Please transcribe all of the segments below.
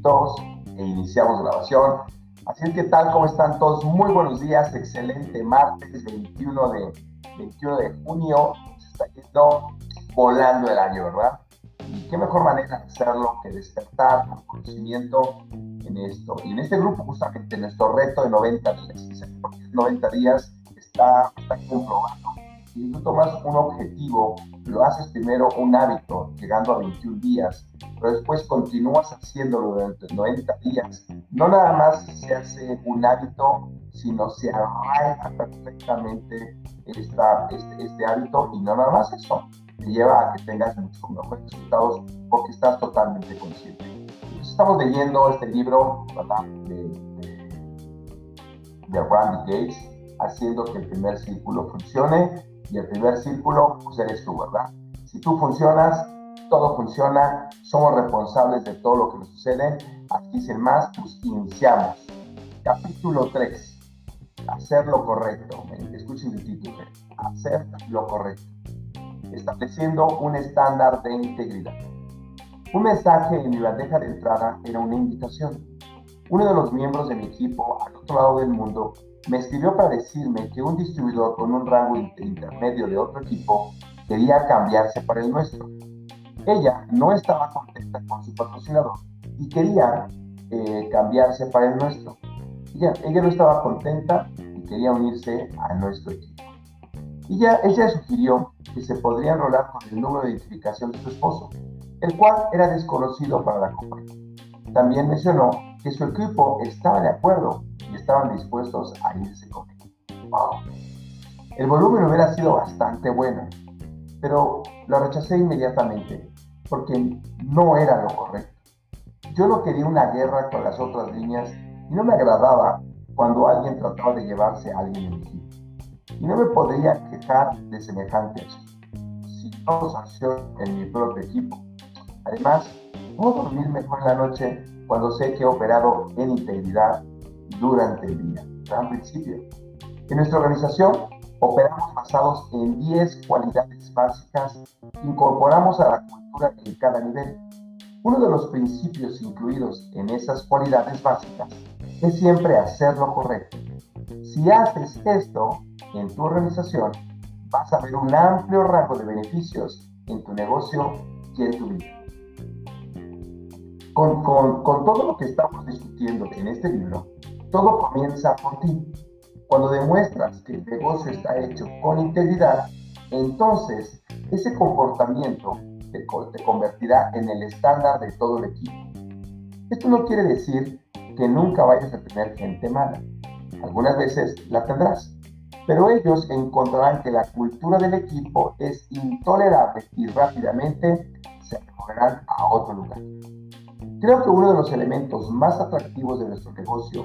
listos e iniciamos grabación. Así es que tal, ¿cómo están todos? Muy buenos días, excelente martes 21 de, 21 de junio. Se está yendo volando el año, ¿verdad? Y qué mejor manera de hacerlo que despertar con conocimiento en esto. Y en este grupo, justamente, nuestro reto de 90 días. 90 días está, comprobado si tú tomas un objetivo, lo haces primero un hábito, llegando a 21 días, pero después continúas haciéndolo durante 90 días, no nada más se hace un hábito, sino se arraiga perfectamente esta, este, este hábito y no nada más eso, te lleva a que tengas muchos mejores resultados porque estás totalmente consciente. Entonces, estamos leyendo este libro de, de, de Randy Gates, haciendo que el primer círculo funcione y el primer círculo, pues eres tú, ¿verdad? Si tú funcionas, todo funciona, somos responsables de todo lo que nos sucede. Aquí sin más, pues iniciamos. Capítulo 3. Hacer lo correcto. Escuchen el título. Hacer lo correcto. Estableciendo un estándar de integridad. Un mensaje en mi bandeja de entrada era una invitación. Uno de los miembros de mi equipo al otro lado del mundo me escribió para decirme que un distribuidor con un rango intermedio de otro equipo quería cambiarse para el nuestro. Ella no estaba contenta con su patrocinador y quería eh, cambiarse para el nuestro. Ella, ella no estaba contenta y quería unirse a nuestro equipo. Y ella sugirió que se podría enrolar con el número de identificación de su esposo, el cual era desconocido para la compañía. También mencionó que su equipo estaba de acuerdo estaban dispuestos a irse con él. El volumen hubiera sido bastante bueno, pero lo rechacé inmediatamente porque no era lo correcto. Yo no quería una guerra con las otras líneas y no me agradaba cuando alguien trataba de llevarse a alguien equipo. Y no me podría quejar de semejante hecho. Si no sanción en mi propio equipo. Además, puedo dormir mejor en la noche cuando sé que he operado en integridad durante el día. Gran principio. En nuestra organización operamos basados en 10 cualidades básicas que incorporamos a la cultura en cada nivel. Uno de los principios incluidos en esas cualidades básicas es siempre hacer lo correcto. Si haces esto en tu organización, vas a ver un amplio rango de beneficios en tu negocio y en tu vida. Con, con, con todo lo que estamos discutiendo en este libro, todo comienza por ti. Cuando demuestras que el negocio está hecho con integridad, entonces ese comportamiento te, te convertirá en el estándar de todo el equipo. Esto no quiere decir que nunca vayas a tener gente mala. Algunas veces la tendrás, pero ellos encontrarán que la cultura del equipo es intolerable y rápidamente se moverán a otro lugar. Creo que uno de los elementos más atractivos de nuestro negocio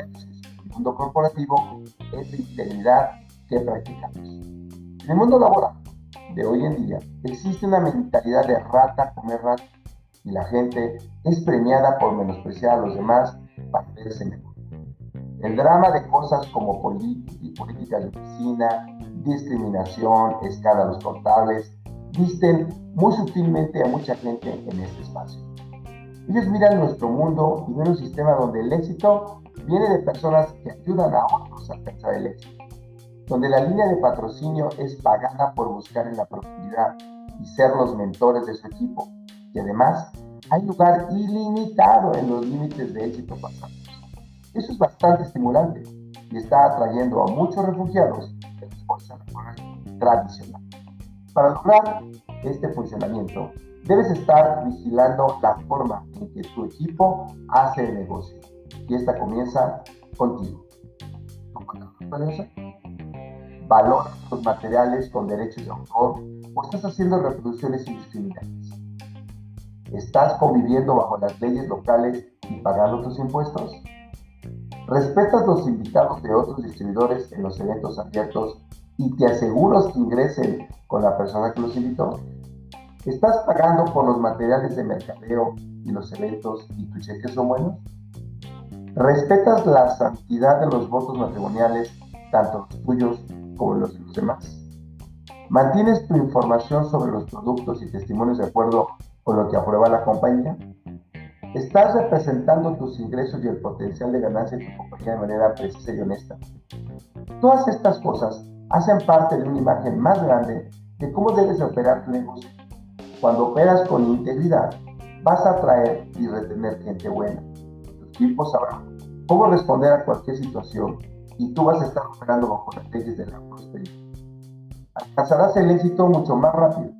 el mundo corporativo es la integridad que practicamos. En el mundo laboral de hoy en día existe una mentalidad de rata comer rata y la gente es premiada por menospreciar a los demás para verse mejor. El drama de cosas como políticas de oficina, discriminación, escándalos contables, visten muy sutilmente a mucha gente en este espacio. Ellos miran nuestro mundo y ven un sistema donde el éxito viene de personas que ayudan a otros a alcanzar el éxito, donde la línea de patrocinio es pagada por buscar en la profundidad y ser los mentores de su equipo, y además hay lugar ilimitado en los límites de éxito pasados. Eso es bastante estimulante y está atrayendo a muchos refugiados de la fuerza laboral tradicional. Para lograr este funcionamiento, debes estar vigilando la forma en que tu equipo hace el negocio y esta comienza contigo. ¿Valoras los materiales con derechos de autor o estás haciendo reproducciones indiscriminadas? ¿Estás conviviendo bajo las leyes locales y pagando tus impuestos? ¿Respetas los invitados de otros distribuidores en los eventos abiertos y te aseguras que ingresen con la persona que los invitó? ¿Estás pagando por los materiales de mercadeo y los eventos y tus cheques son buenos? ¿Respetas la santidad de los votos matrimoniales, tanto los tuyos como los de los demás? ¿Mantienes tu información sobre los productos y testimonios de acuerdo con lo que aprueba la compañía? Estás representando tus ingresos y el potencial de ganancia de tu compañía de manera precisa y honesta. Todas estas cosas hacen parte de una imagen más grande de cómo debes operar tu negocio. Cuando operas con integridad, vas a atraer y retener gente buena. Tu equipo sabrá cómo responder a cualquier situación y tú vas a estar operando bajo las leyes de la prosperidad. Alcanzarás el éxito mucho más rápido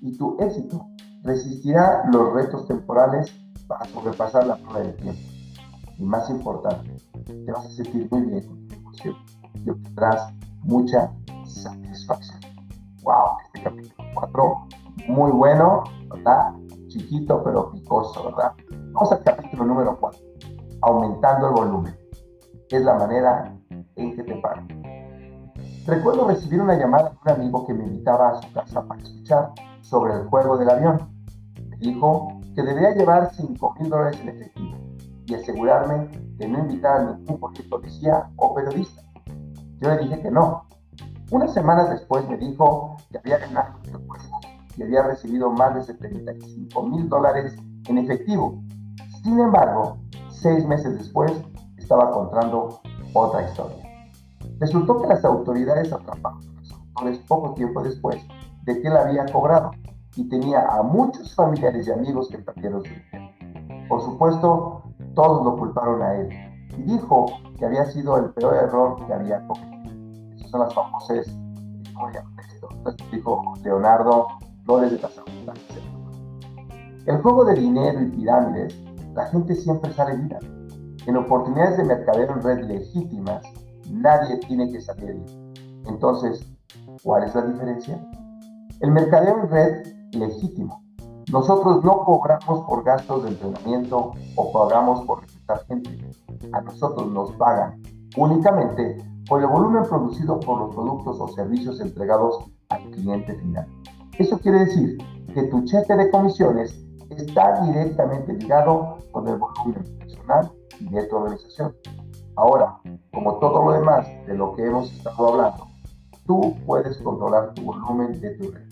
y tu éxito resistirá los retos temporales para sobrepasar la prueba del tiempo. Y más importante, te vas a sentir muy bien con tu negocio y obtendrás mucha satisfacción. ¡Wow! Este capítulo 4, muy bueno, ¿verdad? Chiquito pero picoso, ¿verdad? Vamos al capítulo número 4, aumentando el volumen. Es la manera en que te pagan. Recuerdo recibir una llamada de un amigo que me invitaba a su casa para escuchar sobre el juego del avión. Me dijo que debía llevar 5 mil dólares en efectivo y asegurarme de no invitar a ningún policía o periodista. Yo le dije que no. Unas semanas después me dijo que había ganado y había recibido más de 75 mil dólares en efectivo. Sin embargo, seis meses después estaba contando otra historia. Resultó que las autoridades atraparon a los autores poco tiempo después de que él había cobrado y tenía a muchos familiares y amigos que perdieron su dinero. Por supuesto, todos lo culparon a él y dijo que había sido el peor error que había cometido. Esas son las famosas dijo Leonardo Flores de las El juego de dinero y pirámides, la gente siempre sale viva. En oportunidades de mercadeo en red legítimas, nadie tiene que salir Entonces, ¿cuál es la diferencia? El mercadeo en red legítimo. Nosotros no cobramos por gastos de entrenamiento o pagamos por reclutar gente. A nosotros nos pagan únicamente por el volumen producido por los productos o servicios entregados al cliente final. Eso quiere decir que tu cheque de comisiones está directamente ligado con el volumen personal y de tu organización. Ahora, como todo lo demás de lo que hemos estado hablando, tú puedes controlar tu volumen de tu red.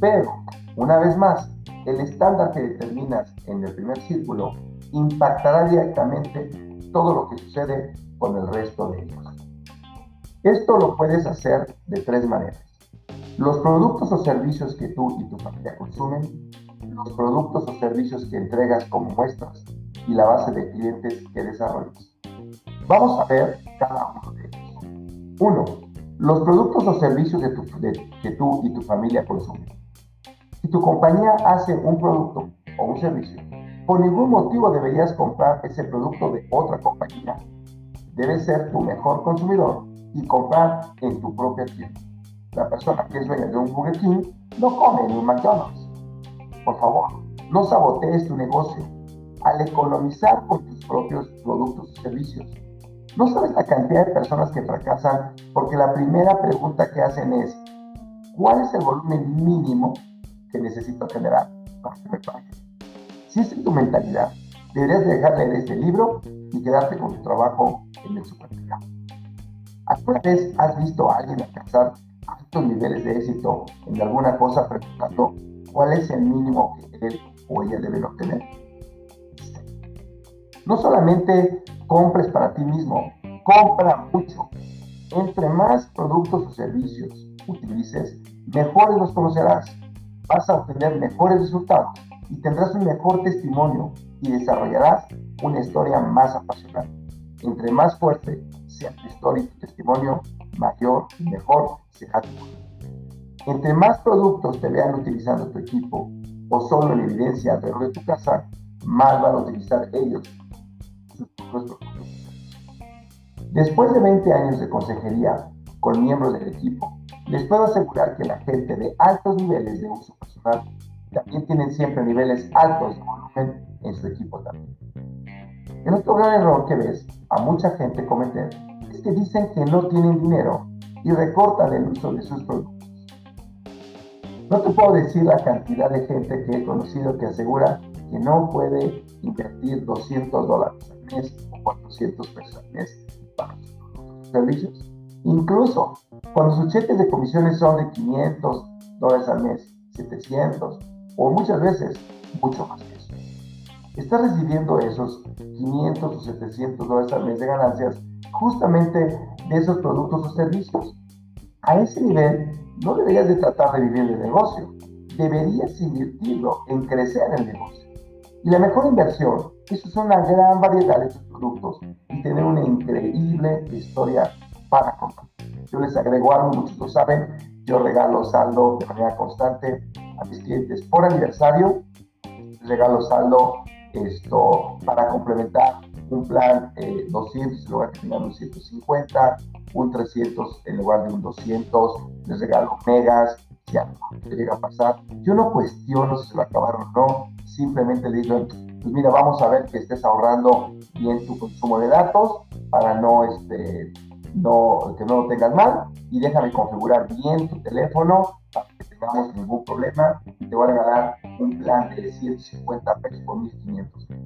Pero una vez más, el estándar que determinas en el primer círculo impactará directamente todo lo que sucede con el resto de ellos. Esto lo puedes hacer de tres maneras. Los productos o servicios que tú y tu familia consumen, los productos o servicios que entregas como muestras y la base de clientes que desarrollas. Vamos a ver cada uno de ellos. Uno, los productos o servicios que tú y tu familia consumen. Si tu compañía hace un producto o un servicio, por ningún motivo deberías comprar ese producto de otra compañía. Debes ser tu mejor consumidor y comprar en tu propia tienda. La persona que es dueña de un Burger King no come en un McDonald's. Por favor, no sabotees tu negocio al economizar con tus propios productos y servicios. No sabes la cantidad de personas que fracasan porque la primera pregunta que hacen es, ¿cuál es el volumen mínimo que necesito generar para que me pague. Si es tu mentalidad, deberías dejar de leer este libro y quedarte con tu trabajo en el supermercado. ¿Alguna vez has visto a alguien alcanzar altos niveles de éxito en alguna cosa preguntando cuál es el mínimo que él o ella deben obtener? No solamente compres para ti mismo, compra mucho. Entre más productos o servicios utilices, mejores los conocerás vas a obtener mejores resultados y tendrás un mejor testimonio y desarrollarás una historia más apasionante. Entre más fuerte sea tu historia y tu testimonio, mayor y mejor será tu Entre más productos te vean utilizando tu equipo o solo en evidencia alrededor de tu casa, más van a utilizar ellos sus productos. Después de 20 años de consejería con miembros del equipo, les puedo asegurar que la gente de altos niveles de uso personal también tienen siempre niveles altos de volumen en su equipo también. El otro gran error que ves a mucha gente cometer es que dicen que no tienen dinero y recortan el uso de sus productos. No te puedo decir la cantidad de gente que he conocido que asegura que no puede invertir 200 dólares al mes o 400 pesos al mes para sus productos servicios. Incluso cuando sus cheques de comisiones son de 500 dólares al mes, 700 o muchas veces mucho más que eso. estás recibiendo esos 500 o 700 dólares al mes de ganancias justamente de esos productos o servicios. A ese nivel no deberías de tratar de vivir el negocio, deberías invertirlo en crecer el negocio. Y la mejor inversión es una gran variedad de productos y tener una increíble historia para comprar. Yo les agrego algo, muchos lo saben, yo regalo saldo de manera constante a mis clientes por aniversario, regalo saldo esto para complementar un plan 200 eh, en lugar de tener un 150, un 300 en lugar de un 200, les regalo megas, si algo llega a pasar. Yo no cuestiono si se lo acabaron o no, simplemente digo, pues mira, vamos a ver que estés ahorrando bien tu consumo de datos para no, este, no, que no lo tengas mal y déjame configurar bien tu teléfono para que tengamos ningún problema y te voy a regalar un plan de 150 pesos por 1500 pesos.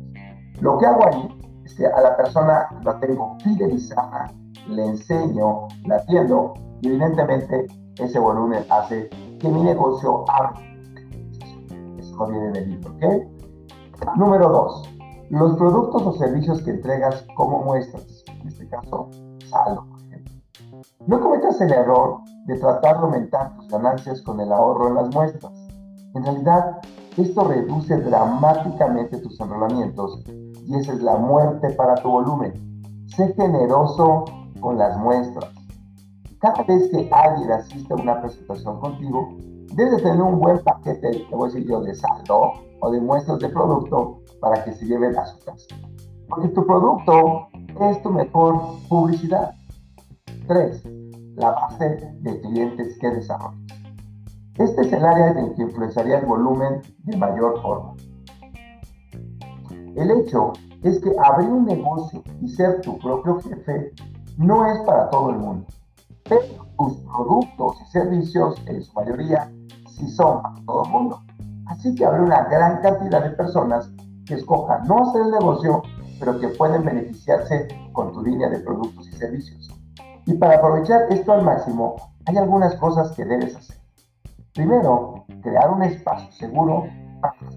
Lo que hago ahí es que a la persona la tengo fidelizada, le enseño, la atiendo y evidentemente ese volumen hace que mi negocio abra. Eso no viene del libro, ¿ok? Número dos, los productos o servicios que entregas como muestras, en este caso, saldo, por ejemplo. No cometas el error de tratar de aumentar tus ganancias con el ahorro en las muestras. En realidad, esto reduce dramáticamente tus enrolamientos y esa es la muerte para tu volumen. Sé generoso con las muestras. Cada vez que alguien asiste a una presentación contigo, debes tener un buen paquete, te voy a decir yo, de saldo o de muestras de producto para que se lleven a su casa. Porque tu producto es tu mejor publicidad. 3. La base de clientes que desarrollas. Este es el área en que influenciaría el volumen de mayor forma. El hecho es que abrir un negocio y ser tu propio jefe no es para todo el mundo, pero tus productos y servicios en su mayoría sí son para todo el mundo. Así que habrá una gran cantidad de personas que escojan no hacer el negocio, pero que pueden beneficiarse con tu línea de productos y servicios. Y para aprovechar esto al máximo, hay algunas cosas que debes hacer. Primero, crear un espacio seguro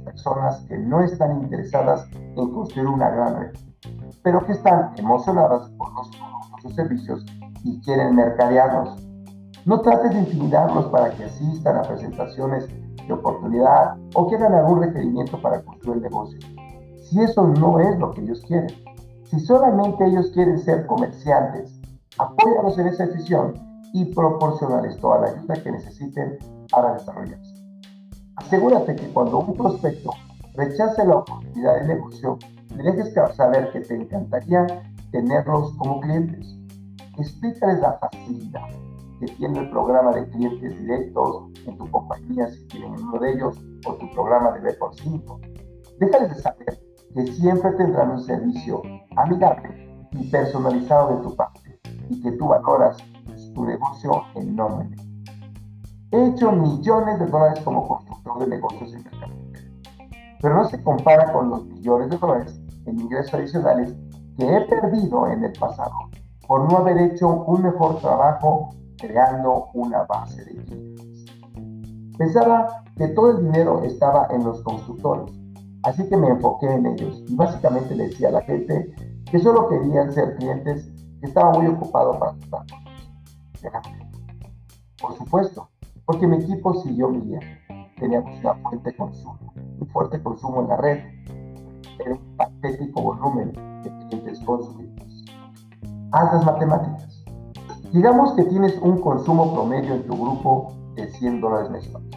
personas que no están interesadas en construir una gran red, pero que están emocionadas por los productos o servicios y quieren mercadearlos. No trates de intimidarlos para que asistan a presentaciones de oportunidad o que hagan algún requerimiento para construir el negocio. Si eso no es lo que ellos quieren, si solamente ellos quieren ser comerciantes, apóyalos en esa decisión y proporcionarles toda la ayuda que necesiten para desarrollarse. Asegúrate que cuando un prospecto rechace la oportunidad de negocio, le dejes saber que te encantaría tenerlos como clientes. Explícales la facilidad que tiene el programa de clientes directos en tu compañía si tienen uno de ellos o tu programa de B por 5. Déjales de saber que siempre tendrán un servicio amigable y personalizado de tu parte y que tú valoras tu negocio enormemente. He hecho millones de dólares como de negocios en mercado. Pero no se compara con los millones de dólares en ingresos adicionales que he perdido en el pasado por no haber hecho un mejor trabajo creando una base de clientes. Pensaba que todo el dinero estaba en los constructores, así que me enfoqué en ellos y básicamente le decía a la gente que solo querían ser clientes que estaban muy ocupados para tratar. Por supuesto, porque mi equipo siguió mi guía. Teníamos una fuerte consumo, un fuerte consumo en la red, un patético volumen de clientes consumidos. Haz las matemáticas. Digamos que tienes un consumo promedio en tu grupo de 100 dólares mensuales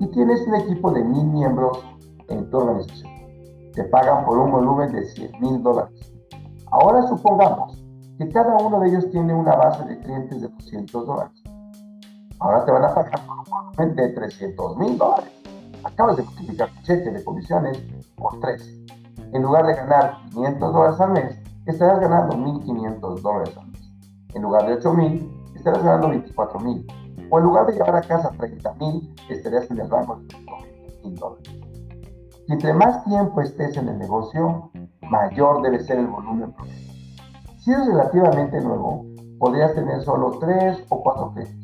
y tienes un equipo de mil miembros en tu organización. Te pagan por un volumen de 100 mil dólares. Ahora supongamos que cada uno de ellos tiene una base de clientes de 200 dólares ahora te van a pagar de 300 mil dólares. Acabas de multiplicar tu cheque de comisiones por 3. En lugar de ganar 500 dólares al mes, estarás ganando 1.500 dólares al mes. En lugar de 8.000, estarás ganando 24.000. O en lugar de llevar a casa 30.000, estarías en el rango de 20.000 dólares. Y entre más tiempo estés en el negocio, mayor debe ser el volumen promedio. Si eres relativamente nuevo, podrías tener solo 3 o 4 clientes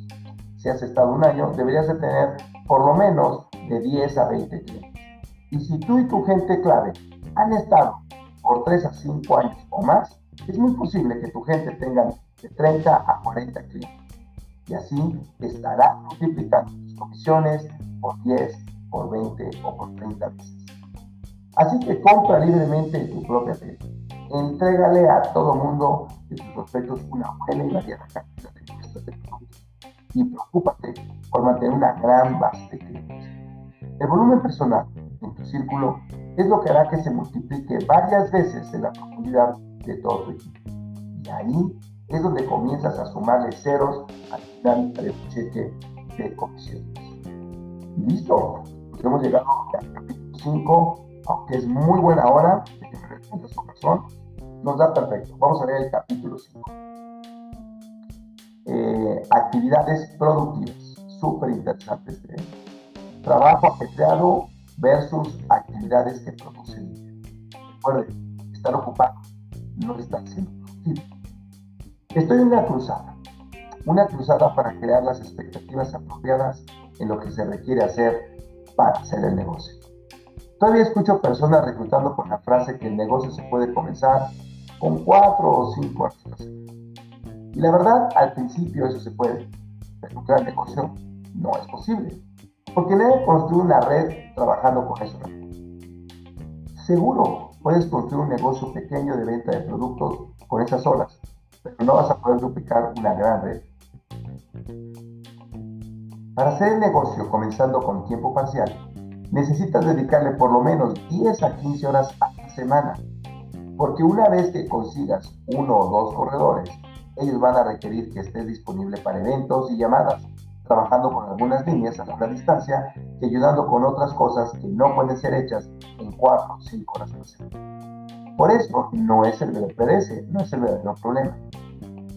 si has estado un año, deberías de tener por lo menos de 10 a 20 clientes. Y si tú y tu gente clave han estado por 3 a 5 años o más, es muy posible que tu gente tenga de 30 a 40 clientes. Y así estará multiplicando tus comisiones por 10, por 20 o por 30 veces. Así que compra libremente tu propia tele. Entrégale a todo mundo de tus prospectos una buena y variada cantidad de. Y preocúpate por mantener una gran base de clientes. El volumen personal en tu círculo es lo que hará que se multiplique varias veces en la profundidad de todo tu equipo. Y ahí es donde comienzas a sumarle ceros al final de tu cheque de comisiones. ¿Listo? Pues hemos llegado al capítulo 5, aunque es muy buena hora de que su razón, nos da perfecto. Vamos a ver el capítulo 5. Eh, actividades productivas, súper interesantes. ¿eh? Trabajo ajetreado versus actividades que producen dinero. estar ocupado no está siendo productivo. Estoy en una cruzada, una cruzada para crear las expectativas apropiadas en lo que se requiere hacer para hacer el negocio. Todavía escucho personas reclutando con la frase que el negocio se puede comenzar con cuatro o cinco horas. Y la verdad, al principio eso se puede, pero un gran negocio no es posible, porque nadie construye una red trabajando con eso. Seguro puedes construir un negocio pequeño de venta de productos con esas horas, pero no vas a poder duplicar una gran red. Para hacer el negocio comenzando con tiempo parcial, necesitas dedicarle por lo menos 10 a 15 horas a la semana, porque una vez que consigas uno o dos corredores, ellos van a requerir que estés disponible para eventos y llamadas, trabajando con algunas líneas a larga distancia y ayudando con otras cosas que no pueden ser hechas en 4 o 5 horas la semana. Por eso no es el PDS, no es el verdadero problema.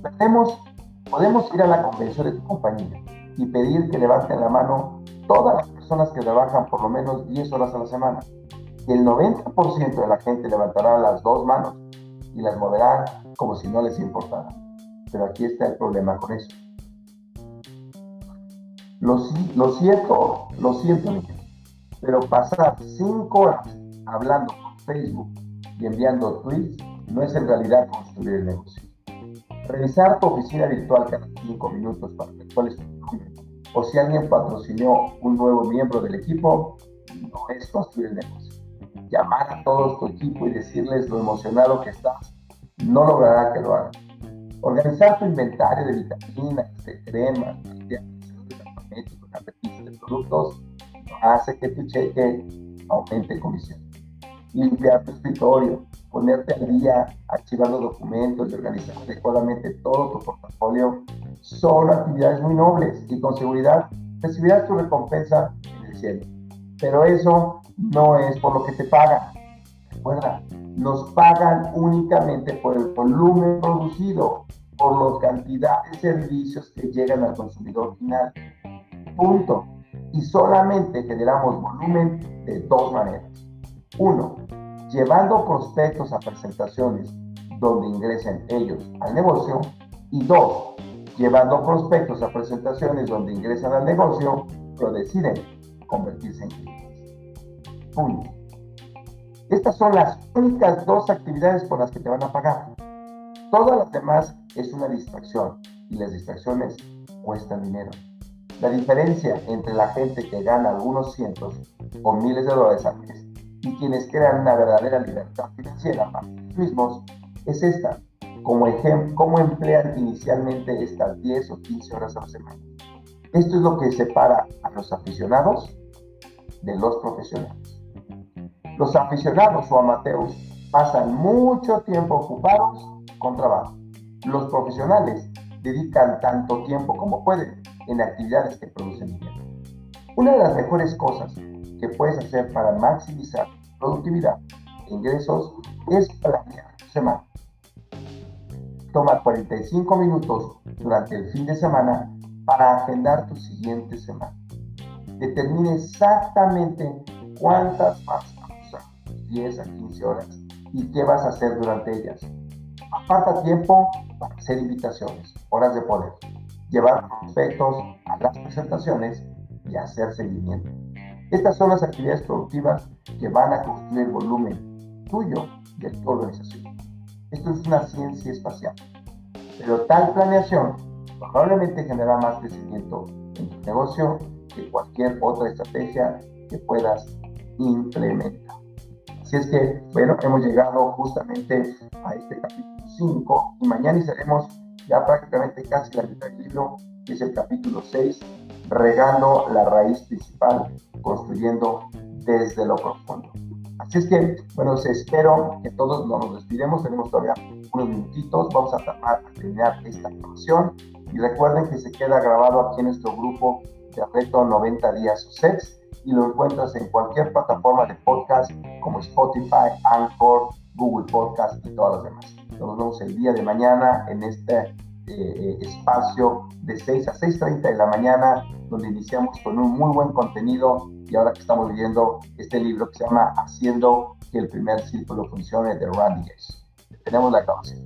Podemos, podemos ir a la convención de tu compañía y pedir que levanten la mano todas las personas que trabajan por lo menos 10 horas a la semana. Y el 90% de la gente levantará las dos manos y las moverá como si no les importara. Pero aquí está el problema con eso. Lo, lo siento, lo siento, pero pasar 5 horas hablando por Facebook y enviando tweets no es en realidad construir el negocio. Revisar tu oficina virtual cada 5 minutos para ver cuál es tu o si alguien patrocinó un nuevo miembro del equipo, no es construir el negocio. Llamar a todo tu equipo y decirles lo emocionado que estás no logrará que lo hagan. Organizar tu inventario de vitaminas, de cremas, de de productos hace que tu cheque aumente en comisión. Limpiar tu escritorio, ponerte al día, archivando documentos y organizar adecuadamente todo tu portafolio son actividades muy nobles y con seguridad recibirás tu recompensa en el cielo. Pero eso no es por lo que te pagan. Recuerda, nos pagan únicamente por el volumen producido, por la cantidad de servicios que llegan al consumidor final. Punto. Y solamente generamos volumen de dos maneras. Uno, llevando prospectos a presentaciones donde ingresen ellos al negocio. Y dos, llevando prospectos a presentaciones donde ingresan al negocio, pero deciden convertirse en clientes. Punto. Estas son las únicas dos actividades por las que te van a pagar. Todas las demás es una distracción y las distracciones cuestan dinero. La diferencia entre la gente que gana algunos cientos o miles de dólares al mes y quienes crean una verdadera libertad financiera para ellos mismos es esta como cómo emplean inicialmente estas 10 o 15 horas a la semana. Esto es lo que separa a los aficionados de los profesionales. Los aficionados o amateurs pasan mucho tiempo ocupados con trabajo. Los profesionales dedican tanto tiempo como pueden en actividades que producen dinero. Una de las mejores cosas que puedes hacer para maximizar productividad e ingresos es planear tu semana toma 45 minutos durante el fin de semana para agendar tu siguiente semana. Determine exactamente cuántas usar, 10 a 15 horas, y qué vas a hacer durante ellas. Aparta tiempo para hacer invitaciones, horas de poder, llevar prospectos a las presentaciones y hacer seguimiento. Estas son las actividades productivas que van a construir volumen tuyo de tu organización. Esto es una ciencia espacial. Pero tal planeación probablemente genera más crecimiento en tu negocio que cualquier otra estrategia que puedas implementar. Así es que, bueno, hemos llegado justamente a este capítulo 5 y mañana iniciaremos ya prácticamente casi la mitad del libro, que es el capítulo 6, regando la raíz principal, construyendo desde lo profundo. Así es que, bueno, espero que todos nos despidemos, tenemos todavía unos minutitos, vamos a de terminar esta información y recuerden que se queda grabado aquí en nuestro grupo de Reto 90 Días o SEX y lo encuentras en cualquier plataforma de podcast como Spotify, Anchor, Google Podcast y todas las demás. Nos vemos el día de mañana en este eh, espacio de 6 a 6.30 de la mañana, donde iniciamos con un muy buen contenido y ahora que estamos leyendo este libro que se llama Haciendo que el primer círculo funcione de Randy Tenemos la grabación.